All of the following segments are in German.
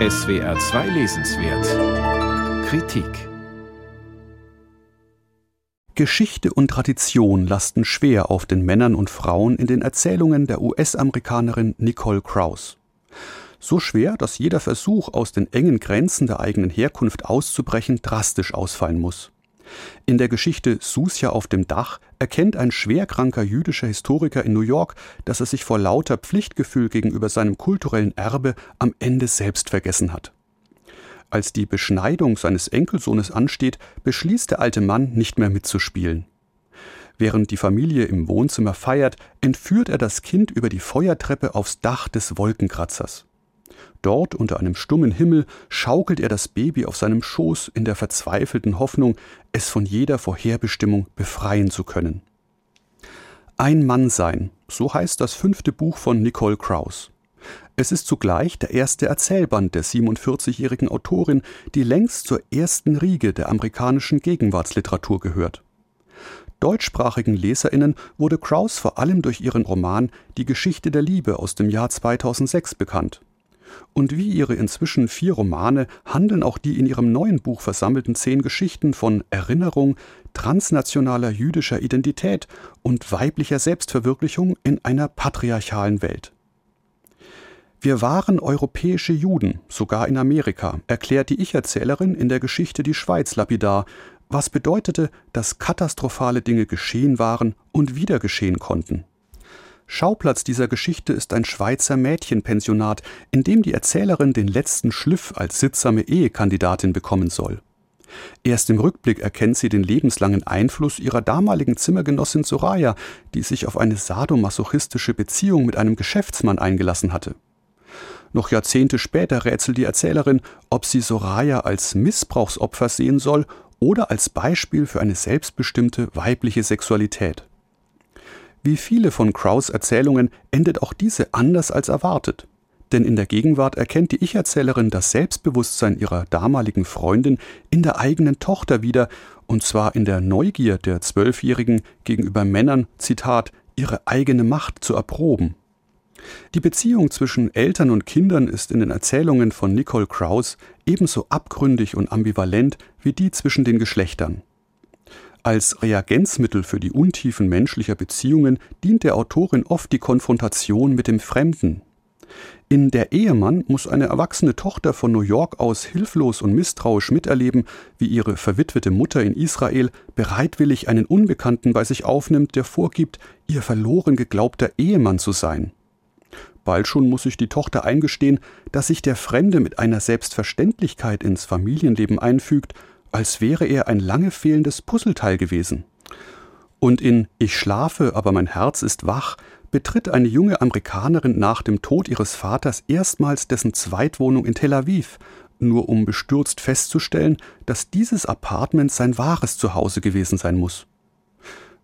SWR 2 Lesenswert Kritik Geschichte und Tradition lasten schwer auf den Männern und Frauen in den Erzählungen der US-Amerikanerin Nicole Krauss. So schwer, dass jeder Versuch, aus den engen Grenzen der eigenen Herkunft auszubrechen, drastisch ausfallen muss. In der Geschichte Susia auf dem Dach erkennt ein schwerkranker jüdischer Historiker in New York, dass er sich vor lauter Pflichtgefühl gegenüber seinem kulturellen Erbe am Ende selbst vergessen hat. Als die Beschneidung seines Enkelsohnes ansteht, beschließt der alte Mann nicht mehr mitzuspielen. Während die Familie im Wohnzimmer feiert, entführt er das Kind über die Feuertreppe aufs Dach des Wolkenkratzers. Dort unter einem stummen Himmel schaukelt er das Baby auf seinem Schoß in der verzweifelten Hoffnung, es von jeder Vorherbestimmung befreien zu können. Ein Mann sein, so heißt das fünfte Buch von Nicole Krauss. Es ist zugleich der erste Erzählband der 47-jährigen Autorin, die längst zur ersten Riege der amerikanischen Gegenwartsliteratur gehört. Deutschsprachigen Leserinnen wurde Krauss vor allem durch ihren Roman Die Geschichte der Liebe aus dem Jahr 2006 bekannt. Und wie ihre inzwischen vier Romane handeln auch die in ihrem neuen Buch versammelten zehn Geschichten von Erinnerung, transnationaler jüdischer Identität und weiblicher Selbstverwirklichung in einer patriarchalen Welt. Wir waren europäische Juden, sogar in Amerika, erklärt die Ich-Erzählerin in der Geschichte Die Schweiz lapidar, was bedeutete, dass katastrophale Dinge geschehen waren und wieder geschehen konnten. Schauplatz dieser Geschichte ist ein Schweizer Mädchenpensionat, in dem die Erzählerin den letzten Schliff als sittsame Ehekandidatin bekommen soll. Erst im Rückblick erkennt sie den lebenslangen Einfluss ihrer damaligen Zimmergenossin Soraya, die sich auf eine sadomasochistische Beziehung mit einem Geschäftsmann eingelassen hatte. Noch Jahrzehnte später rätselt die Erzählerin, ob sie Soraya als Missbrauchsopfer sehen soll oder als Beispiel für eine selbstbestimmte weibliche Sexualität. Wie viele von Kraus Erzählungen endet auch diese anders als erwartet. Denn in der Gegenwart erkennt die Ich-Erzählerin das Selbstbewusstsein ihrer damaligen Freundin in der eigenen Tochter wieder, und zwar in der Neugier der Zwölfjährigen gegenüber Männern, Zitat, ihre eigene Macht zu erproben. Die Beziehung zwischen Eltern und Kindern ist in den Erzählungen von Nicole Kraus ebenso abgründig und ambivalent wie die zwischen den Geschlechtern. Als Reagenzmittel für die Untiefen menschlicher Beziehungen dient der Autorin oft die Konfrontation mit dem Fremden. In Der Ehemann muss eine erwachsene Tochter von New York aus hilflos und misstrauisch miterleben, wie ihre verwitwete Mutter in Israel bereitwillig einen Unbekannten bei sich aufnimmt, der vorgibt, ihr verloren geglaubter Ehemann zu sein. Bald schon muss sich die Tochter eingestehen, dass sich der Fremde mit einer Selbstverständlichkeit ins Familienleben einfügt als wäre er ein lange fehlendes Puzzleteil gewesen. Und in Ich schlafe, aber mein Herz ist wach betritt eine junge Amerikanerin nach dem Tod ihres Vaters erstmals dessen Zweitwohnung in Tel Aviv, nur um bestürzt festzustellen, dass dieses Apartment sein wahres Zuhause gewesen sein muss.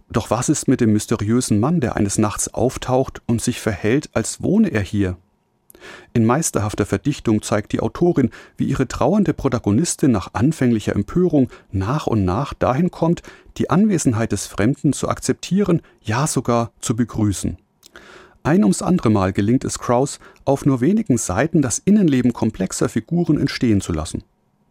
Doch was ist mit dem mysteriösen Mann, der eines Nachts auftaucht und sich verhält, als wohne er hier? In meisterhafter Verdichtung zeigt die Autorin, wie ihre trauernde Protagonistin nach anfänglicher Empörung nach und nach dahin kommt, die Anwesenheit des Fremden zu akzeptieren, ja sogar zu begrüßen. Ein ums andere Mal gelingt es Kraus, auf nur wenigen Seiten das Innenleben komplexer Figuren entstehen zu lassen.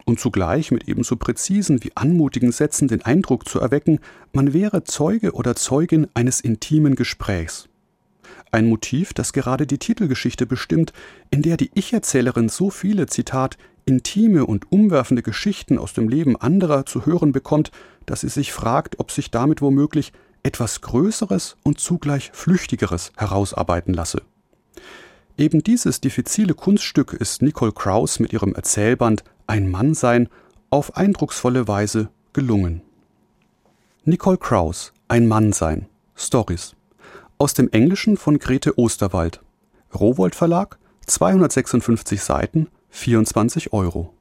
Und zugleich mit ebenso präzisen wie anmutigen Sätzen den Eindruck zu erwecken, man wäre Zeuge oder Zeugin eines intimen Gesprächs. Ein Motiv, das gerade die Titelgeschichte bestimmt, in der die Ich-Erzählerin so viele, Zitat, intime und umwerfende Geschichten aus dem Leben anderer zu hören bekommt, dass sie sich fragt, ob sich damit womöglich etwas Größeres und zugleich Flüchtigeres herausarbeiten lasse. Eben dieses diffizile Kunststück ist Nicole Kraus mit ihrem Erzählband Ein Mann sein auf eindrucksvolle Weise gelungen. Nicole Kraus Ein Mann sein Stories aus dem Englischen von Grete Osterwald. Rowold Verlag, 256 Seiten, 24 Euro